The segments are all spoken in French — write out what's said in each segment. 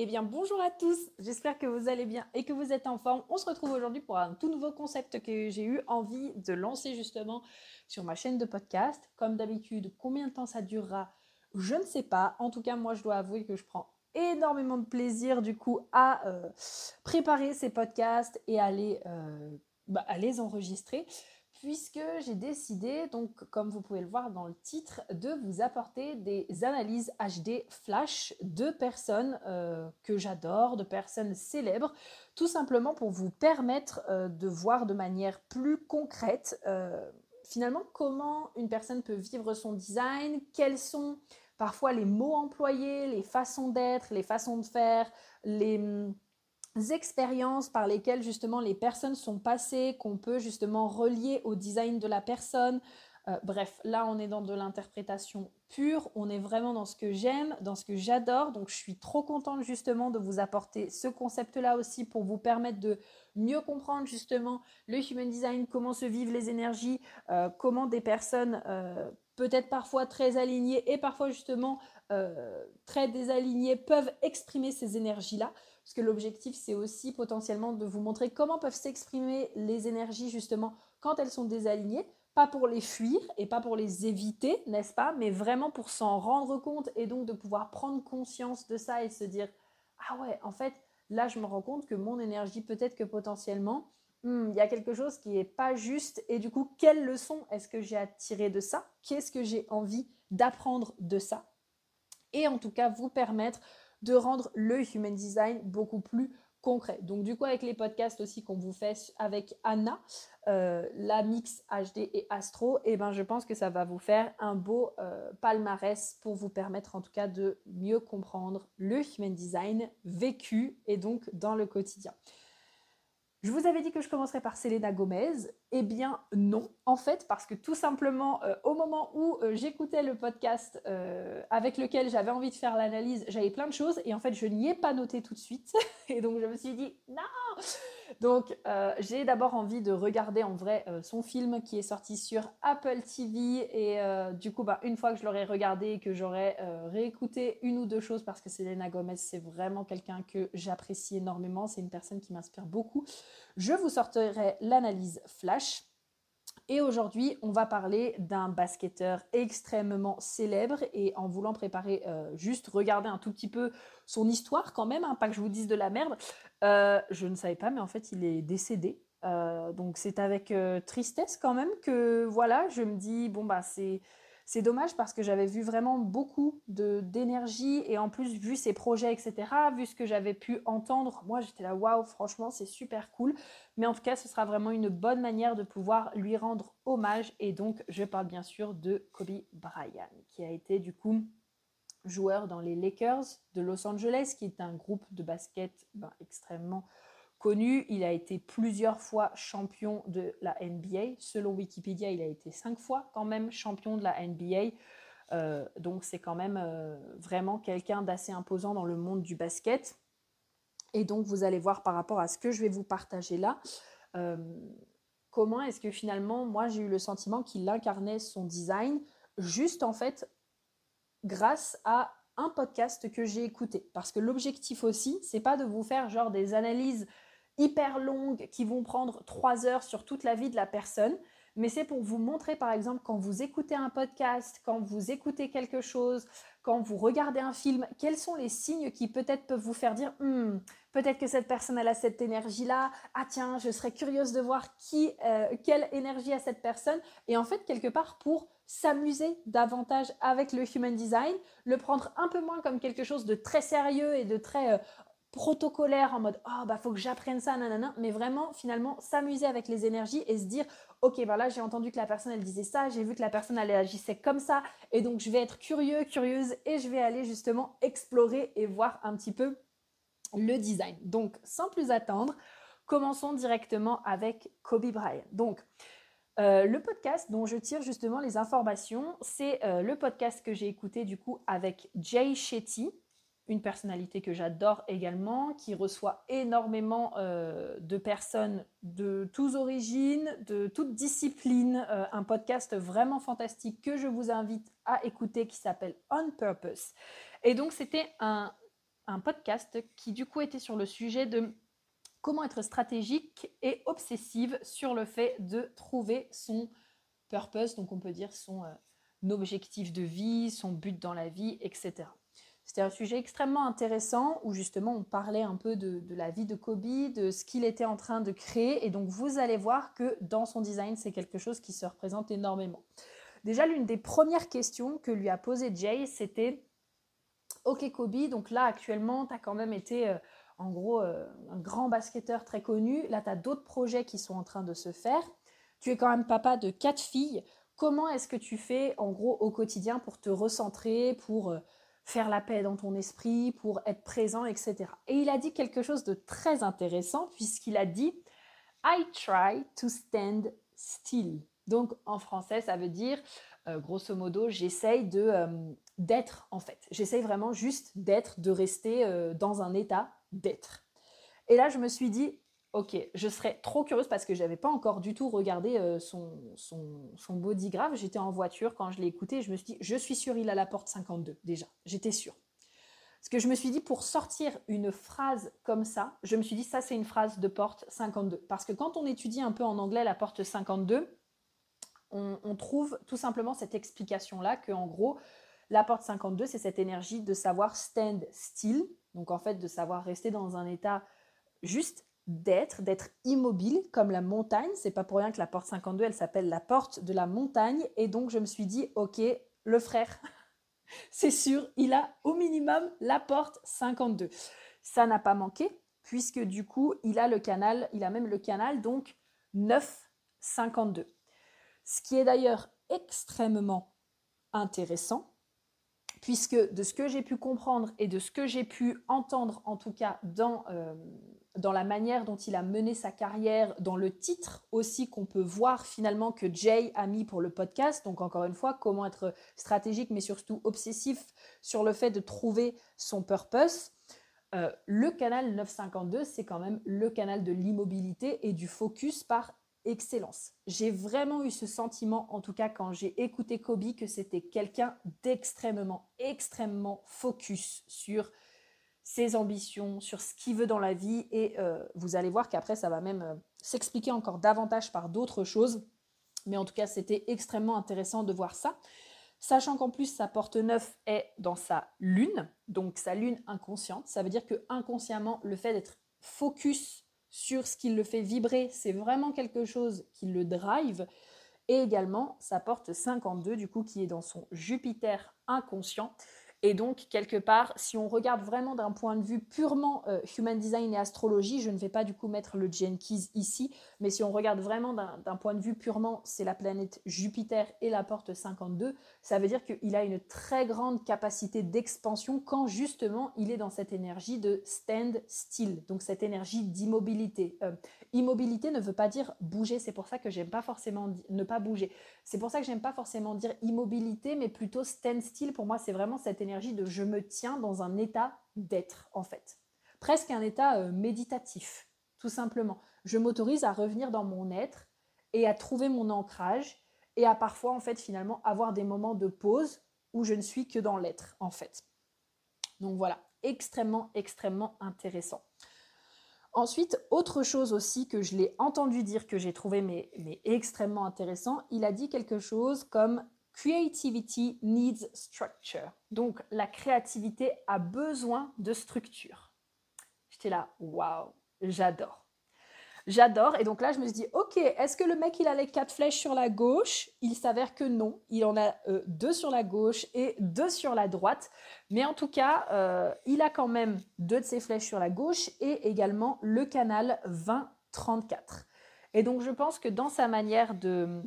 Eh bien, bonjour à tous, j'espère que vous allez bien et que vous êtes en forme. On se retrouve aujourd'hui pour un tout nouveau concept que j'ai eu envie de lancer justement sur ma chaîne de podcast. Comme d'habitude, combien de temps ça durera je ne sais pas. En tout cas, moi, je dois avouer que je prends énormément de plaisir du coup à euh, préparer ces podcasts et euh, bah, à les, enregistrer puisque j'ai décidé, donc comme vous pouvez le voir dans le titre, de vous apporter des analyses HD flash de personnes euh, que j'adore, de personnes célèbres, tout simplement pour vous permettre de voir de manière plus concrète finalement comment une personne peut vivre son design, quels sont parfois les mots employés, les façons d'être, les façons de faire, les hum, expériences par lesquelles justement les personnes sont passées, qu'on peut justement relier au design de la personne. Euh, bref, là on est dans de l'interprétation pure, on est vraiment dans ce que j'aime, dans ce que j'adore, donc je suis trop contente justement de vous apporter ce concept-là aussi pour vous permettre de mieux comprendre justement le human design, comment se vivent les énergies, euh, comment des personnes euh, peut-être parfois très alignées et parfois justement très désalignées peuvent exprimer ces énergies-là. Parce que l'objectif, c'est aussi potentiellement de vous montrer comment peuvent s'exprimer les énergies justement quand elles sont désalignées. Pas pour les fuir et pas pour les éviter, n'est-ce pas, mais vraiment pour s'en rendre compte et donc de pouvoir prendre conscience de ça et se dire, ah ouais, en fait, là, je me rends compte que mon énergie, peut-être que potentiellement, hmm, il y a quelque chose qui n'est pas juste. Et du coup, quelle leçon est-ce que j'ai à tirer de ça? Qu'est-ce que j'ai envie d'apprendre de ça? Et en tout cas, vous permettre de rendre le human design beaucoup plus concret. Donc du coup, avec les podcasts aussi qu'on vous fait avec Anna, euh, la mix HD et Astro, eh ben, je pense que ça va vous faire un beau euh, palmarès pour vous permettre en tout cas de mieux comprendre le human design vécu et donc dans le quotidien. Je vous avais dit que je commencerais par Selena Gomez. Eh bien non, en fait, parce que tout simplement, euh, au moment où euh, j'écoutais le podcast euh, avec lequel j'avais envie de faire l'analyse, j'avais plein de choses et en fait, je n'y ai pas noté tout de suite. et donc, je me suis dit, non Donc, j'ai d'abord envie de regarder en vrai son film qui est sorti sur Apple TV. Et du coup, bah, une fois que je l'aurai regardé et que j'aurai réécouté une ou deux choses, parce que Selena Gomez, c'est vraiment quelqu'un que j'apprécie énormément. C'est une personne qui m'inspire beaucoup. Je vous sortirai l'analyse flash. Et aujourd'hui, on va parler d'un basketteur extrêmement célèbre et en voulant préparer, euh, juste regarder un tout petit peu son histoire quand même, hein, pas que je vous dise de la merde, euh, je ne savais pas, mais en fait, il est décédé. Euh, donc c'est avec tristesse quand même que voilà, je me dis, bon bah c'est c'est dommage parce que j'avais vu vraiment beaucoup d'énergie et en plus vu ses projets, etc., vu ce que j'avais pu entendre, moi j'étais là, waouh, franchement c'est super cool. Mais en tout cas, ce sera vraiment une bonne manière de pouvoir lui rendre hommage. Et donc, je parle bien sûr de Kobe Bryant, qui a été du coup joueur dans les Lakers de Los Angeles, qui est un groupe de basket ben, extrêmement connu. Il a été plusieurs fois champion de la NBA. Selon Wikipédia, il a été cinq fois quand même champion de la NBA. Euh, donc c'est quand même euh, vraiment quelqu'un d'assez imposant dans le monde du basket. Et donc vous allez voir par rapport à ce que je vais vous partager là, euh, comment est-ce que finalement moi j'ai eu le sentiment qu'il incarnait son design juste en fait grâce à un podcast que j'ai écouté. Parce que l'objectif aussi, c'est pas de vous faire genre des analyses hyper longues qui vont prendre trois heures sur toute la vie de la personne, mais c'est pour vous montrer, par exemple, quand vous écoutez un podcast, quand vous écoutez quelque chose, quand vous regardez un film, quels sont les signes qui peut-être peuvent vous faire dire, hmm, peut-être que cette personne a cette énergie-là, ah tiens, je serais curieuse de voir qui, euh, quelle énergie a cette personne, et en fait, quelque part, pour s'amuser davantage avec le human design, le prendre un peu moins comme quelque chose de très sérieux et de très euh, protocolaire en mode oh bah faut que j'apprenne ça nanana mais vraiment finalement s'amuser avec les énergies et se dire ok bah là j'ai entendu que la personne elle disait ça. J'ai vu que la personne elle agissait comme ça. Et donc je vais être curieux curieuse et je vais aller justement explorer et voir un petit peu le design donc sans plus attendre commençons directement avec Kobe Bryant. Donc euh, le podcast dont je tire justement les informations, c'est euh, le podcast que j'ai écouté du coup avec Jay Shetty, une personnalité que j'adore également, qui reçoit énormément euh, de personnes de toutes origines, de toutes disciplines. un podcast vraiment fantastique que je vous invite à écouter qui s'appelle On Purpose. Et donc c'était un, un podcast qui du coup était sur le sujet de comment être stratégique et obsessive sur le fait de trouver son purpose, donc on peut dire son euh, objectif de vie, son but dans la vie, etc. C'était un sujet extrêmement intéressant où justement on parlait un peu de, la vie de Kobe, de ce qu'il était en train de créer. Et donc vous allez voir que dans son design, c'est quelque chose qui se représente énormément. Déjà, l'une des premières questions que lui a posé Jay, c'était Ok Kobe, donc là actuellement, tu as quand même été euh, en gros euh, un grand basketteur très connu. Là, tu as d'autres projets qui sont en train de se faire. Tu es quand même papa de quatre filles. Comment est-ce que tu fais en gros au quotidien pour te recentrer, pour euh, faire la paix dans ton esprit, pour être présent, etc. Et il a dit quelque chose de très intéressant puisqu'il a dit I try to stand still. Donc en français, ça veut dire, euh, grosso modo, j'essaye de d'être en fait. J'essaye vraiment juste d'être, de rester dans un état d'être. Et là, je me suis dit, ok, je serais trop curieuse parce que je n'avais pas encore du tout regardé euh, son, son, son body graph. J'étais en voiture quand je l'ai écouté. Je me suis dit, je suis sûre, il a la porte 52 déjà. J'étais sûre. Parce que je me suis dit, pour sortir une phrase comme ça, je me suis dit, ça c'est une phrase de porte 52. Parce que quand on étudie un peu en anglais la porte 52, on, on trouve tout simplement cette explication-là que en gros, la porte 52, c'est cette énergie de savoir stand still, donc en fait de savoir rester dans un état juste d'être, d'être immobile comme la montagne. C'est pas pour rien que la porte 52, elle s'appelle la porte de la montagne. Et donc je me suis dit, ok, le frère, c'est sûr, il a au minimum la porte 52. Ça n'a pas manqué, puisque du coup, il a le canal, il a même le canal donc 952. Ce qui est d'ailleurs extrêmement intéressant, puisque de ce que j'ai pu comprendre et de ce que j'ai pu entendre, en tout cas dans, euh, dans la manière dont il a mené sa carrière, dans le titre aussi qu'on peut voir finalement que Jay a mis pour le podcast, donc encore une fois, comment être stratégique mais surtout obsessif sur le fait de trouver son purpose. Euh, le canal 952, c'est quand même le canal de l'immobilité et du focus par excellence. J'ai vraiment eu ce sentiment, en tout cas quand j'ai écouté Kobe, que c'était quelqu'un d'extrêmement, extrêmement focus sur ses ambitions, sur ce qu'il veut dans la vie. Et euh, vous allez voir qu'après, ça va même euh, s'expliquer encore davantage par d'autres choses. Mais en tout cas, c'était extrêmement intéressant de voir ça. Sachant qu'en plus, sa porte 9 est dans sa lune, donc sa lune inconsciente. Ça veut dire que inconsciemment, le fait d'être focus sur ce qui le fait vibrer, c'est vraiment quelque chose qui le drive. Et également, ça porte 52, du coup, qui est dans son Jupiter inconscient. Et donc, quelque part, si on regarde vraiment d'un point de vue purement euh, human design et astrologie, je ne vais pas du coup mettre le Jenkins ici, mais si on regarde vraiment d'un point de vue purement, c'est la planète Jupiter et la porte 52, ça veut dire qu'il a une très grande capacité d'expansion quand justement il est dans cette énergie de stand still, donc cette énergie d'immobilité. Euh, immobilité ne veut pas dire bouger, c'est pour ça que j'aime pas forcément ne pas bouger. C'est pour ça que j'aime pas forcément dire immobilité, mais plutôt stand still. Pour moi, c'est vraiment cette énergie de je me tiens dans un état d'être, en fait. Presque un état euh, méditatif, tout simplement. Je m'autorise à revenir dans mon être et à trouver mon ancrage et à parfois, en fait, finalement, avoir des moments de pause où je ne suis que dans l'être, en fait. Donc voilà, extrêmement, extrêmement intéressant. Ensuite, autre chose aussi que je l'ai entendu dire que j'ai trouvé mais, extrêmement intéressant, il a dit quelque chose comme Creativity needs structure. Donc la créativité a besoin de structure. J'étais là, waouh, j'adore. J'adore. Et donc là, je me suis dit, ok, est-ce que le mec, il a les quatre flèches sur la gauche? Il s'avère que non. Il en a euh, deux sur la gauche et deux sur la droite. Mais en tout cas, euh, il a quand même deux de ses flèches sur la gauche et également le canal 2034. Et donc, je pense que dans sa manière de,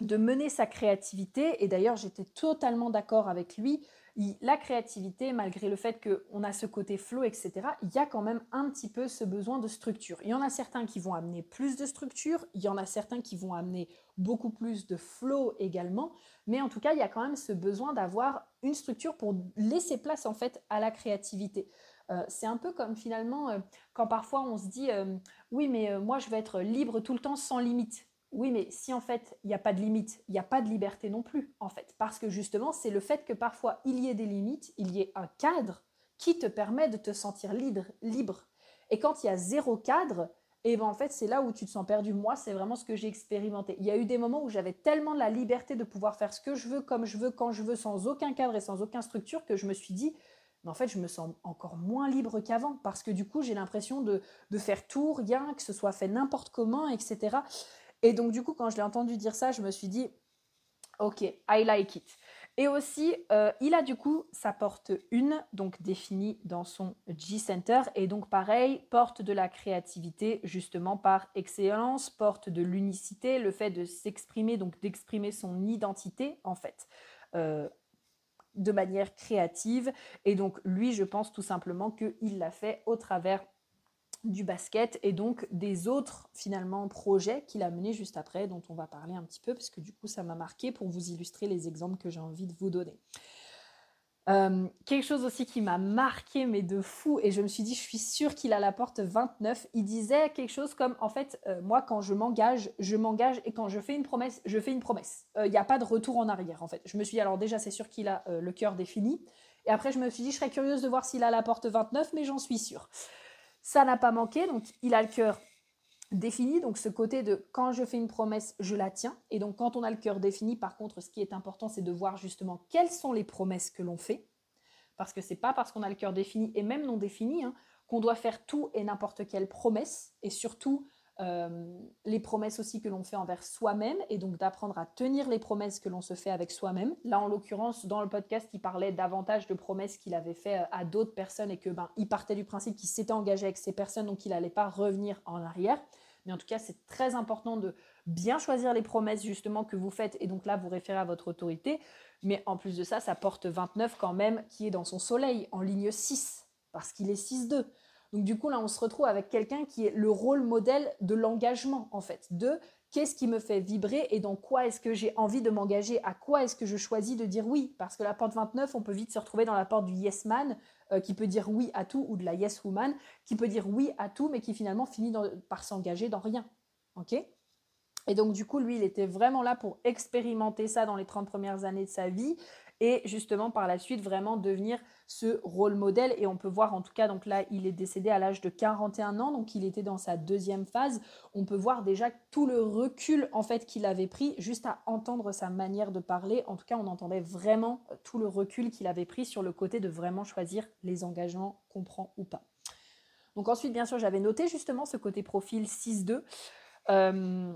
de mener sa créativité, et d'ailleurs, j'étais totalement d'accord avec lui, la créativité, malgré le fait qu'on a ce côté flow, etc., il y a quand même un petit peu ce besoin de structure. Il y en a certains qui vont amener plus de structure, il y en a certains qui vont amener beaucoup plus de flow également, mais en tout cas, il y a quand même ce besoin d'avoir une structure pour laisser place en fait à la créativité. Euh, c'est un peu comme finalement euh, quand parfois on se dit euh, oui mais moi je vais être libre tout le temps sans limite. Oui, mais si en fait il n'y a pas de limite, il n'y a pas de liberté non plus, en fait. Parce que justement, c'est le fait que parfois il y ait des limites, il y ait un cadre qui te permet de te sentir libre. libre. Et quand il y a zéro cadre, et eh ben en fait, c'est là où tu te sens perdu. Moi, c'est vraiment ce que j'ai expérimenté. Il y a eu des moments où j'avais tellement la liberté de pouvoir faire ce que je veux, comme je veux, quand je veux, sans aucun cadre et sans aucune structure, que je me suis dit, mais en fait, je me sens encore moins libre qu'avant, parce que du coup, j'ai l'impression de, de, faire tout, rien, que ce soit fait n'importe comment, etc. Et donc, du coup, quand je l'ai entendu dire ça, je me suis dit, ok, I like it. Et aussi, euh, il a du coup sa porte 1, donc définie dans son G-Center, et donc pareil, porte de la créativité justement par excellence, porte de l'unicité, le fait de s'exprimer, donc d'exprimer son identité en fait, euh, de manière créative. Et donc lui, je pense tout simplement qu'il l'a fait au travers du basket et donc des autres finalement projets qu'il a menés juste après dont on va parler un petit peu parce que du coup ça m'a marqué pour vous illustrer les exemples que j'ai envie de vous donner. Euh, quelque chose aussi qui m'a marqué mais de fou et je me suis dit je suis sûre qu'il a la porte 29 il disait quelque chose comme en fait euh, moi quand je m'engage je m'engage et quand je fais une promesse je fais une promesse. Il euh, n'y a pas de retour en arrière en fait. Je me suis dit alors déjà c'est sûr qu'il a le cœur défini. Et après je me suis dit je serais curieuse de voir s'il a la porte 29 mais j'en suis sûre ça n'a pas manqué, donc il a le cœur défini, donc ce côté de quand je fais une promesse, je la tiens. Et donc quand on a le cœur défini, par contre, ce qui est important, c'est de voir justement quelles sont les promesses que l'on fait. Parce que c'est pas parce qu'on a le cœur défini et même non défini hein, qu'on doit faire tout et n'importe quelle promesse. Et surtout, les promesses aussi que l'on fait envers soi-même et donc d'apprendre à tenir les promesses que l'on se fait avec soi-même. Là, en l'occurrence, dans le podcast, il parlait davantage de promesses qu'il avait fait euh, à d'autres personnes et que ben, il partait du principe qu'il s'était engagé avec ces personnes, donc il n'allait pas revenir en arrière. Mais en tout cas, c'est très important de bien choisir les promesses justement que vous faites et donc là, vous référez à votre autorité. Mais en plus de ça, ça porte 29 quand même qui est dans son soleil en ligne 6 parce qu'il est 6-2. Donc du coup, là, on se retrouve avec quelqu'un qui est le rôle modèle de l'engagement, en fait, de qu'est-ce qui me fait vibrer et dans quoi est-ce que j'ai envie de m'engager, à quoi est-ce que je choisis de dire oui. Parce que la porte 29, on peut vite se retrouver dans la porte du yes man, euh, qui peut dire oui à tout, ou de la yes woman, qui peut dire oui à tout, mais qui finalement finit par s'engager dans rien. OK? Et donc, du coup, lui, il était vraiment là pour expérimenter ça dans les 30 premières années de sa vie et justement par la suite vraiment devenir ce rôle modèle. Et on peut voir en tout cas, donc là, il est décédé à l'âge de 41 ans, donc il était dans sa deuxième phase. On peut voir déjà tout le recul en fait qu'il avait pris juste à entendre sa manière de parler. En tout cas, on entendait vraiment tout le recul qu'il avait pris sur le côté de vraiment choisir les engagements qu'on prend ou pas. Donc ensuite, bien sûr, j'avais noté justement ce côté profil 6-2. Euh,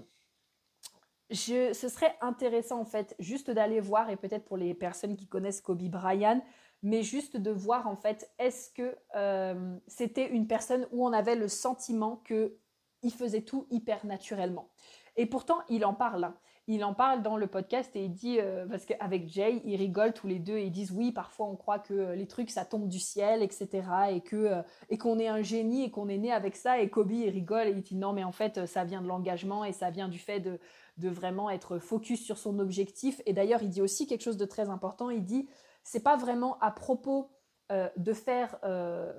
ce serait intéressant en fait juste d'aller voir et peut-être pour les personnes qui connaissent Kobe Bryant, mais juste de voir en fait est-ce que euh, c'était une personne où on avait le sentiment que il faisait tout hyper naturellement. Et pourtant, il en parle. Hein. Il en parle dans le podcast et il dit, euh, parce qu'avec Jay, ils rigolent tous les deux et ils disent oui, parfois on croit que les trucs ça tombe du ciel, etc. Et euh, et qu'on est un génie et qu'on est né avec ça. Et Kobe il rigole et il dit non, mais en fait ça vient de l'engagement et ça vient du fait de, de vraiment être focus sur son objectif. Et d'ailleurs, il dit aussi quelque chose de très important. Il dit, c'est pas vraiment à propos euh, de faire, euh,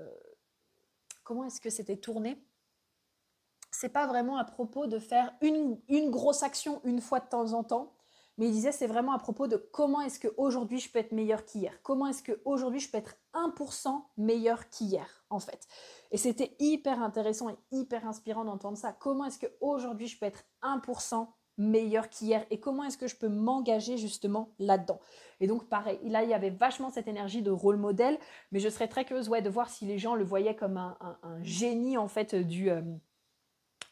comment est-ce que c'était tourné? C'est pas vraiment à propos de faire une, une grosse action une fois de temps en temps. Mais il disait, c'est vraiment à propos de comment est-ce qu'aujourd'hui je peux être meilleur qu'hier Comment est-ce qu'aujourd'hui je peux être 1% meilleur qu'hier, en fait Et c'était hyper intéressant et hyper inspirant d'entendre ça. Comment est-ce qu'aujourd'hui je peux être 1% meilleur qu'hier et comment est-ce que je peux m'engager justement là-dedans. Et donc pareil, là il y avait vachement cette énergie de rôle modèle, mais je serais très curieuse ouais, de voir si les gens le voyaient comme un, génie en fait du, euh,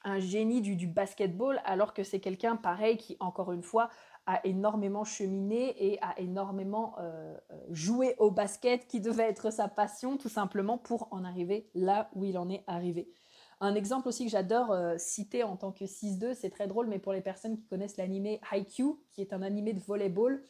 un génie du, du basketball, alors que c'est quelqu'un pareil qui, encore une fois, a énormément cheminé et a énormément euh, euh, joué au basket, qui devait être sa passion tout simplement pour en arriver là où il en est arrivé. Un exemple aussi que j'adore euh, citer en tant que 6-2, c'est très drôle, mais pour les personnes qui connaissent l'animé Haikyuu, qui est un animé de volleyball,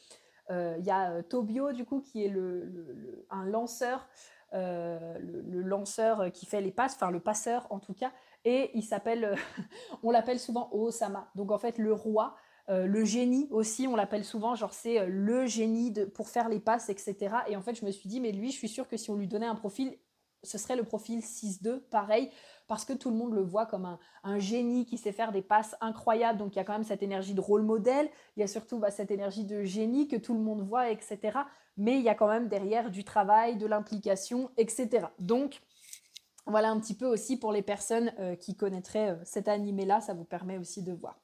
il y a Tobio du coup qui est le, un lanceur, le, lanceur qui fait les passes, enfin le passeur en tout cas, et il s'appelle, on l'appelle souvent Osama. Donc en fait le roi euh, le génie aussi, on l'appelle souvent, genre c'est euh, le génie de, pour faire les passes, etc. Et en fait, je me suis dit, mais lui, je suis sûre que si on lui donnait un profil, ce serait le profil 6-2, pareil, parce que tout le monde le voit comme un, génie qui sait faire des passes incroyables. Donc il y a quand même cette énergie de rôle modèle, il y a surtout bah, cette énergie de génie que tout le monde voit, etc. Mais il y a quand même derrière du travail, de l'implication, etc. Donc voilà un petit peu aussi pour les personnes euh, qui connaîtraient cet animé-là, ça vous permet aussi de voir.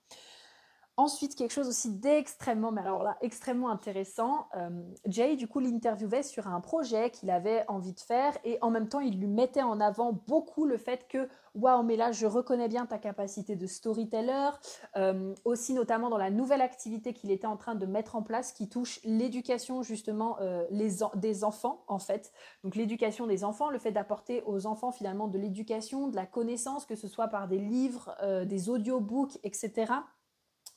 Ensuite, quelque chose aussi d'extrêmement, mais alors là, extrêmement intéressant. Euh, Jay, du coup, l'interviewait sur un projet qu'il avait envie de faire et en même temps, il lui mettait en avant beaucoup le fait que, waouh, mais là, je reconnais bien ta capacité de storyteller. Euh, aussi, notamment dans la nouvelle activité qu'il était en train de mettre en place qui touche l'éducation, justement, euh, des enfants, en fait. Donc, l'éducation des enfants, le fait d'apporter aux enfants, finalement, de l'éducation, de la connaissance, que ce soit par des livres, des audiobooks, etc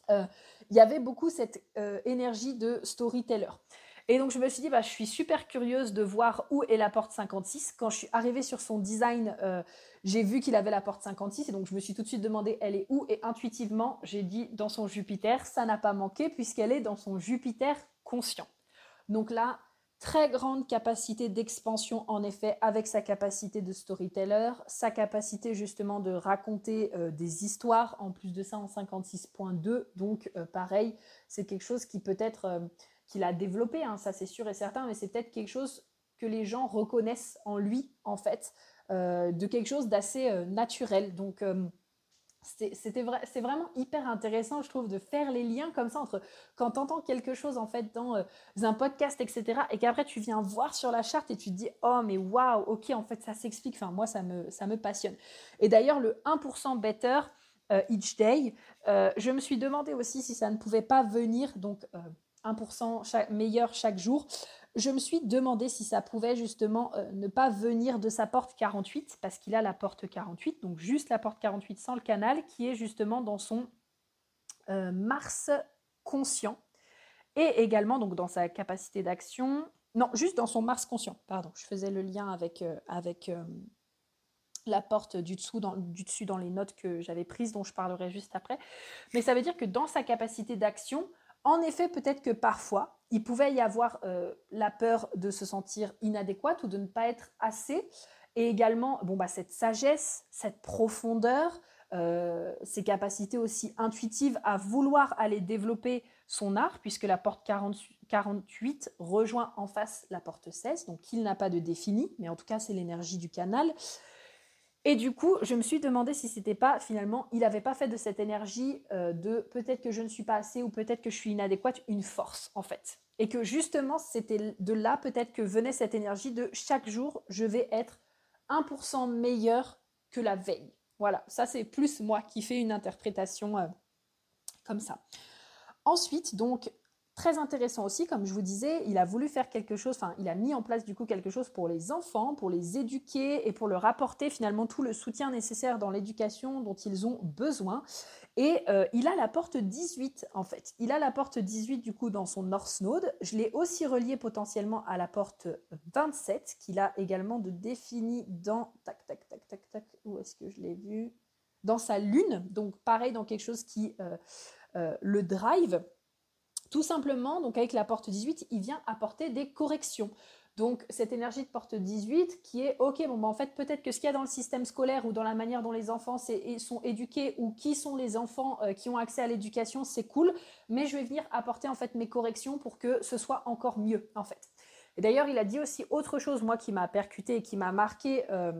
il y avait beaucoup cette euh, énergie de storyteller. Et donc je me suis dit, bah, je suis super curieuse de voir où est la porte 56. Quand je suis arrivée sur son design, euh, j'ai vu qu'il avait la porte 56 et donc je me suis tout de suite demandé, elle est où? Et intuitivement, j'ai dit dans son Jupiter, ça n'a pas manqué puisqu'elle est dans son Jupiter conscient. Donc là, Très grande capacité d'expansion en effet avec sa capacité de storyteller, sa capacité justement de raconter euh, des histoires en plus de ça en 56.2. Donc euh, pareil, c'est quelque chose qui peut-être euh, qu'il a développé, hein, ça c'est sûr et certain, mais c'est peut-être quelque chose que les gens reconnaissent en lui en fait, de quelque chose d'assez naturel. Donc c'était vrai, c'est vraiment hyper intéressant, je trouve, de faire les liens comme ça entre quand tu entends quelque chose en fait dans euh, un podcast, etc. Et qu'après tu viens voir sur la charte et tu te dis oh mais waouh, ok en fait ça s'explique. Enfin moi ça me ça me passionne. Et d'ailleurs le 1% better euh, each day, euh, je me suis demandé aussi si ça ne pouvait pas venir donc 1% meilleur chaque jour je me suis demandé si ça pouvait justement euh, ne pas venir de sa porte 48, parce qu'il a la porte 48, donc juste la porte 48 sans le canal, qui est justement dans son euh, Mars conscient, et également donc dans sa capacité d'action, non, juste dans son Mars conscient, pardon, je faisais le lien avec, euh, la porte du dessus dans les notes que j'avais prises, dont je parlerai juste après, mais ça veut dire que dans sa capacité d'action, en effet, peut-être que parfois, il pouvait y avoir euh, la peur de se sentir inadéquate ou de ne pas être assez, et également bon, bah, cette sagesse, cette profondeur, euh, ses capacités aussi intuitives à vouloir aller développer son art, puisque la porte 48 rejoint en face la porte 16, donc il n'a pas de défini, mais en tout cas c'est l'énergie du canal. Et du coup, je me suis demandé si c'était pas finalement, il n'avait pas fait de cette énergie euh, de peut-être que je ne suis pas assez ou peut-être que je suis inadéquate une force en fait. Et que justement, c'était de là peut-être que venait cette énergie de chaque jour, je vais être 1% meilleur que la veille. Voilà, ça c'est plus moi qui fais une interprétation euh, comme ça. Ensuite, donc, Très intéressant aussi, comme je vous disais, il a voulu faire quelque chose, enfin, il a mis en place du coup quelque chose pour les enfants, pour les éduquer et pour leur apporter finalement tout le soutien nécessaire dans l'éducation dont ils ont besoin. Et euh, il a la porte 18 en fait. Il a la porte 18 du coup dans son North Node. Je l'ai aussi relié potentiellement à la porte 27 qu'il a également de défini dans tac tac tac tac tac. Où est-ce que je l'ai vu? Dans sa lune. Donc pareil dans quelque chose qui euh, euh, le drive. Tout simplement, donc avec la porte 18, il vient apporter des corrections. Donc cette énergie de porte 18 qui est ok bon bah, en fait peut-être que ce qu'il y a dans le système scolaire ou dans la manière dont les enfants sont éduqués ou qui sont les enfants euh, qui ont accès à l'éducation c'est cool mais je vais venir apporter en fait mes corrections pour que ce soit encore mieux en fait. Et d'ailleurs il a dit aussi autre chose moi qui m'a percuté et qui m'a marqué euh,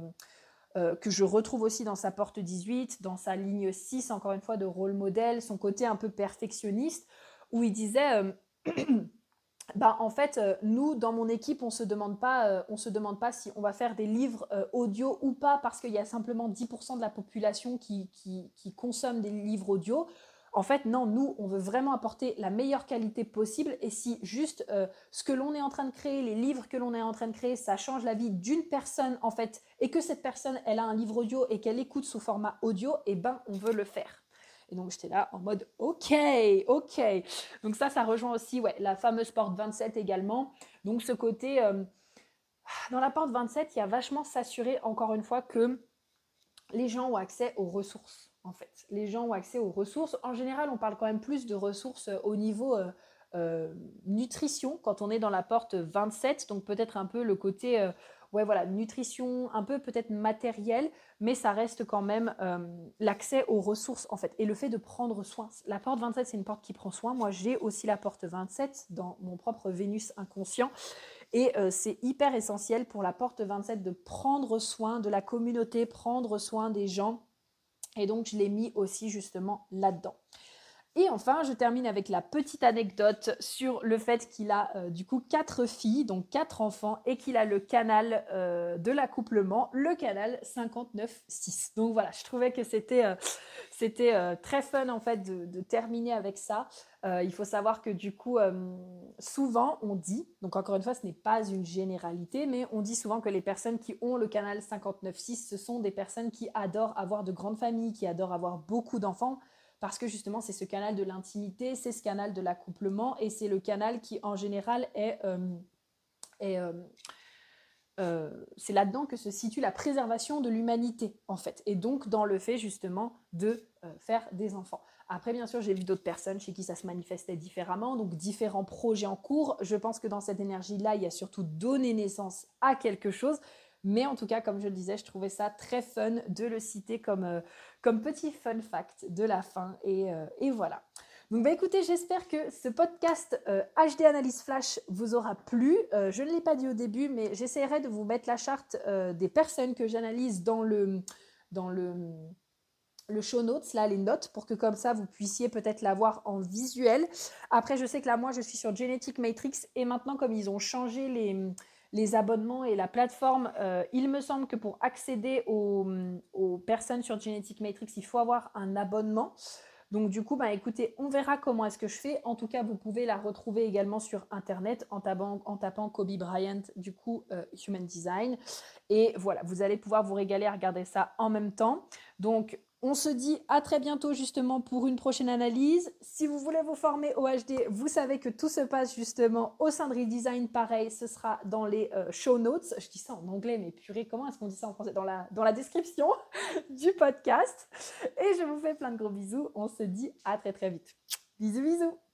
euh, que je retrouve aussi dans sa porte 18, dans sa ligne 6 encore une fois de rôle modèle, son côté un peu perfectionniste où il disait, euh, bah, en fait, euh, nous, dans mon équipe, on ne se, demande pas, euh, se demande pas si on va faire des livres audio ou pas, parce qu'il y a simplement 10% de la population qui, consomme des livres audio. En fait, non, nous, on veut vraiment apporter la meilleure qualité possible. Et si juste ce que l'on est en train de créer, les livres que l'on est en train de créer, ça change la vie d'une personne, en fait, et que cette personne, elle a un livre audio et qu'elle écoute sous format audio, eh ben, on veut le faire. Et donc j'étais là en mode ok, ok. Donc ça, ça rejoint aussi ouais, la fameuse porte 27 également. Donc ce côté, euh, dans la porte 27, il y a vachement s'assurer encore une fois que les gens ont accès aux ressources en fait. Les gens ont accès aux ressources. En général, on parle quand même plus de ressources au niveau euh, euh, nutrition quand on est dans la porte 27. Donc peut-être un peu le côté ouais, voilà, nutrition, un peu peut-être matériel, mais ça reste quand même euh, l'accès aux ressources en fait. Et le fait de prendre soin. La porte 27, c'est une porte qui prend soin. Moi, j'ai aussi la porte 27 dans mon propre Vénus inconscient. Et euh, c'est hyper essentiel pour la porte 27 de prendre soin de la communauté, prendre soin des gens. Et donc, je l'ai mis aussi justement là-dedans. Et enfin, je termine avec la petite anecdote sur le fait qu'il a euh, du coup quatre filles, donc quatre enfants, et qu'il a le canal euh, de l'accouplement, le canal 59.6. Donc voilà, je trouvais que c'était euh, très fun en fait de, terminer avec ça. il faut savoir que du coup, souvent on dit, donc encore une fois, ce n'est pas une généralité, mais on dit souvent que les personnes qui ont le canal 59.6, ce sont des personnes qui adorent avoir de grandes familles, qui adorent avoir beaucoup d'enfants parce que justement c'est ce canal de l'intimité, c'est ce canal de l'accouplement et c'est le canal qui en général est, euh, euh, euh, c'est là-dedans que se situe la préservation de l'humanité en fait et donc dans le fait justement de faire des enfants. Après bien sûr j'ai vu d'autres personnes chez qui ça se manifestait différemment donc différents projets en cours. Je pense que dans cette énergie là il y a surtout donner naissance à quelque chose mais en tout cas, comme je le disais, je trouvais ça très fun de le citer comme, euh, comme petit fun fact de la fin. Et, euh, voilà. Donc bah écoutez, j'espère que ce podcast HD euh, Analyse Flash vous aura plu. je ne l'ai pas dit au début, mais j'essaierai de vous mettre la charte des personnes que j'analyse dans le, dans le, le show notes, là, les notes, pour que comme ça, vous puissiez peut-être l'avoir en visuel. Après, je sais que là, moi, je suis sur Genetic Matrix et maintenant, comme ils ont changé les les abonnements et la plateforme, euh, il me semble que pour accéder aux, personnes sur Genetic Matrix, il faut avoir un abonnement. Donc du coup, bah, écoutez, on verra comment est-ce que je fais. En tout cas, vous pouvez la retrouver également sur Internet en tapant, Kobe Bryant, du coup, euh, Human Design. Et voilà, vous allez pouvoir vous régaler à regarder ça en même temps. Donc, on se dit à très bientôt justement pour une prochaine analyse. Si vous voulez vous former au HD, vous savez que tout se passe justement au sein de Redesign. Pareil, ce sera dans les euh, show notes. Je dis ça en anglais, mais purée, comment est-ce qu'on dit ça en français? Dans la, dans la description du podcast. Et je vous fais plein de gros bisous. On se dit à très très vite. Bisous bisous